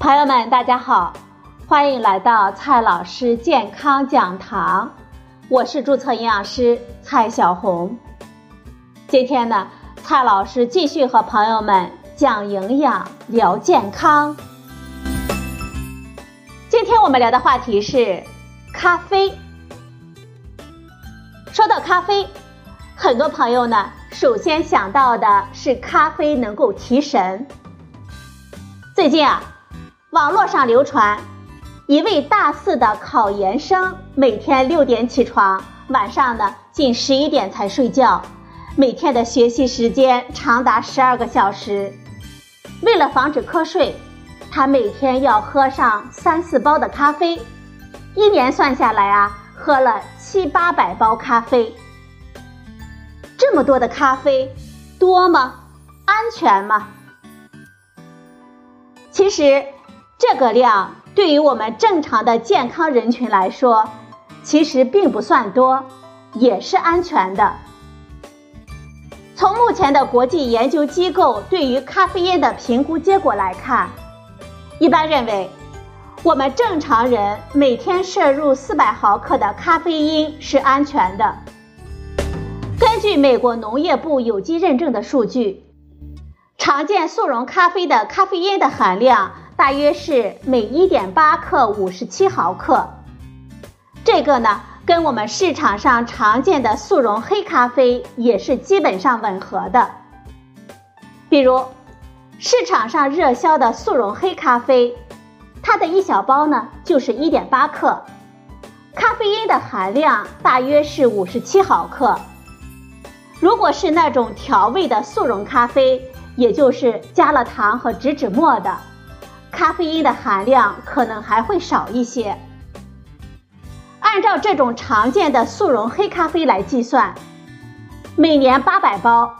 朋友们，大家好，欢迎来到蔡老师健康讲堂，我是注册营养师蔡小红。今天呢，蔡老师继续和朋友们讲营养、聊健康。今天我们聊的话题是咖啡。说到咖啡，很多朋友呢，首先想到的是咖啡能够提神。最近啊。网络上流传，一位大四的考研生每天六点起床，晚上呢近十一点才睡觉，每天的学习时间长达十二个小时。为了防止瞌睡，他每天要喝上三四包的咖啡，一年算下来啊，喝了七八百包咖啡。这么多的咖啡，多吗？安全吗？其实。这个量对于我们正常的健康人群来说，其实并不算多，也是安全的。从目前的国际研究机构对于咖啡因的评估结果来看，一般认为，我们正常人每天摄入四百毫克的咖啡因是安全的。根据美国农业部有机认证的数据，常见速溶咖啡的咖啡因的含量。大约是每一点八克五十七毫克，这个呢跟我们市场上常见的速溶黑咖啡也是基本上吻合的。比如，市场上热销的速溶黑咖啡，它的一小包呢就是一点八克，咖啡因的含量大约是五十七毫克。如果是那种调味的速溶咖啡，也就是加了糖和植脂末的。咖啡因的含量可能还会少一些。按照这种常见的速溶黑咖啡来计算，每年八百包，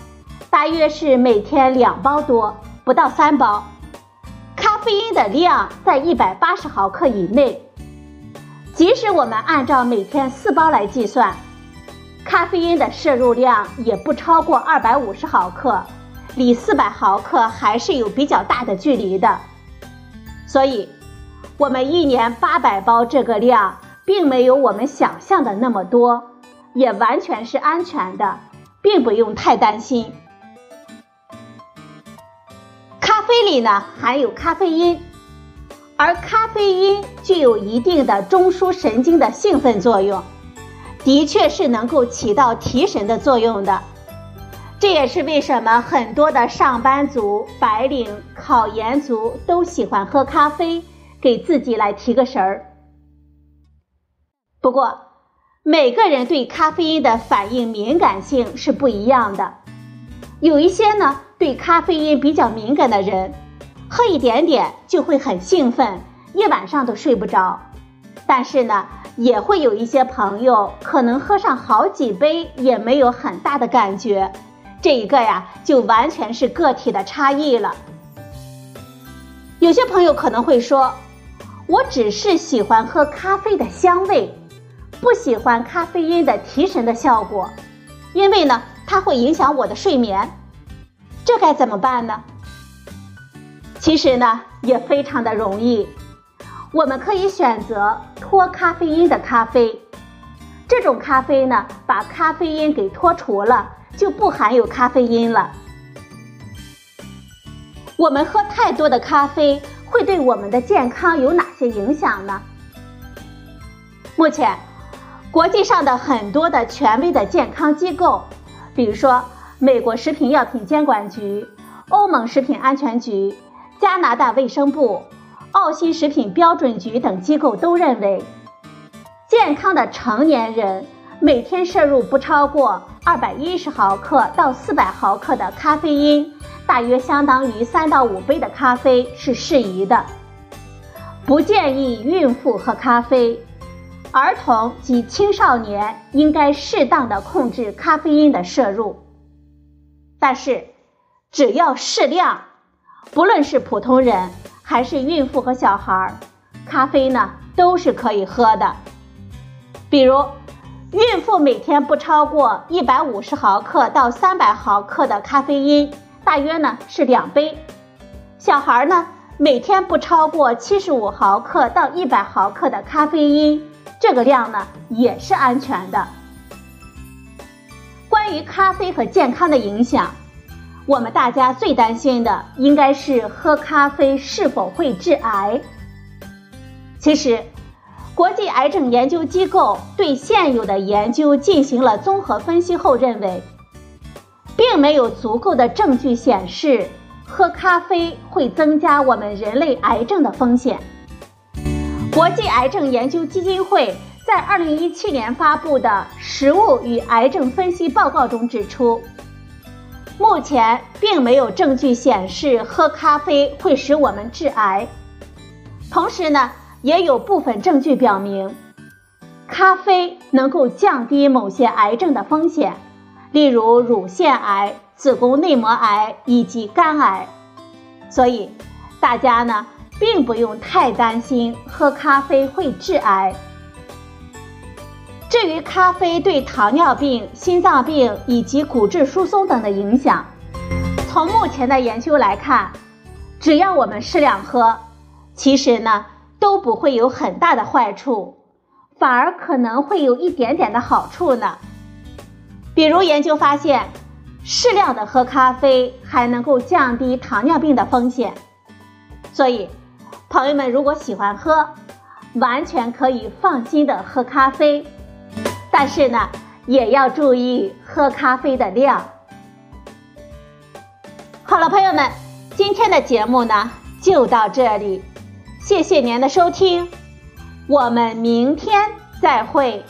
大约是每天两包多，不到三包。咖啡因的量在一百八十毫克以内。即使我们按照每天四包来计算，咖啡因的摄入量也不超过二百五十毫克，离四百毫克还是有比较大的距离的。所以，我们一年八百包这个量，并没有我们想象的那么多，也完全是安全的，并不用太担心。咖啡里呢含有咖啡因，而咖啡因具有一定的中枢神经的兴奋作用，的确是能够起到提神的作用的。这也是为什么很多的上班族、白领、考研族都喜欢喝咖啡，给自己来提个神儿。不过，每个人对咖啡因的反应敏感性是不一样的。有一些呢，对咖啡因比较敏感的人，喝一点点就会很兴奋，一晚上都睡不着。但是呢，也会有一些朋友可能喝上好几杯也没有很大的感觉。这一个呀，就完全是个体的差异了。有些朋友可能会说，我只是喜欢喝咖啡的香味，不喜欢咖啡因的提神的效果，因为呢，它会影响我的睡眠。这该怎么办呢？其实呢，也非常的容易，我们可以选择脱咖啡因的咖啡。这种咖啡呢，把咖啡因给脱除了。就不含有咖啡因了。我们喝太多的咖啡会对我们的健康有哪些影响呢？目前，国际上的很多的权威的健康机构，比如说美国食品药品监管局、欧盟食品安全局、加拿大卫生部、澳新食品标准局等机构都认为，健康的成年人。每天摄入不超过二百一十毫克到四百毫克的咖啡因，大约相当于三到五杯的咖啡是适宜的。不建议孕妇喝咖啡，儿童及青少年应该适当的控制咖啡因的摄入。但是，只要适量，不论是普通人还是孕妇和小孩，咖啡呢都是可以喝的。比如。孕妇每天不超过一百五十毫克到三百毫克的咖啡因，大约呢是两杯。小孩呢，每天不超过七十五毫克到一百毫克的咖啡因，这个量呢也是安全的。关于咖啡和健康的影响，我们大家最担心的应该是喝咖啡是否会致癌。其实，国际癌症研究机构对现有的研究进行了综合分析后认为，并没有足够的证据显示。喝咖啡会增加我们人类癌症的风险。国际癌症研究基金会在二零一七年发布的《食物与癌症分析报告》中指出，目前并没有证据显示喝咖啡会使我们致癌。同时呢，也有部分证据表明，咖啡能够降低某些癌症的风险，例如乳腺癌。子宫内膜癌以及肝癌，所以大家呢并不用太担心喝咖啡会致癌。至于咖啡对糖尿病、心脏病以及骨质疏松等的影响，从目前的研究来看，只要我们适量喝，其实呢都不会有很大的坏处，反而可能会有一点点的好处呢。比如研究发现。适量的喝咖啡还能够降低糖尿病的风险，所以朋友们如果喜欢喝，完全可以放心的喝咖啡，但是呢，也要注意喝咖啡的量。好了，朋友们，今天的节目呢就到这里，谢谢您的收听，我们明天再会。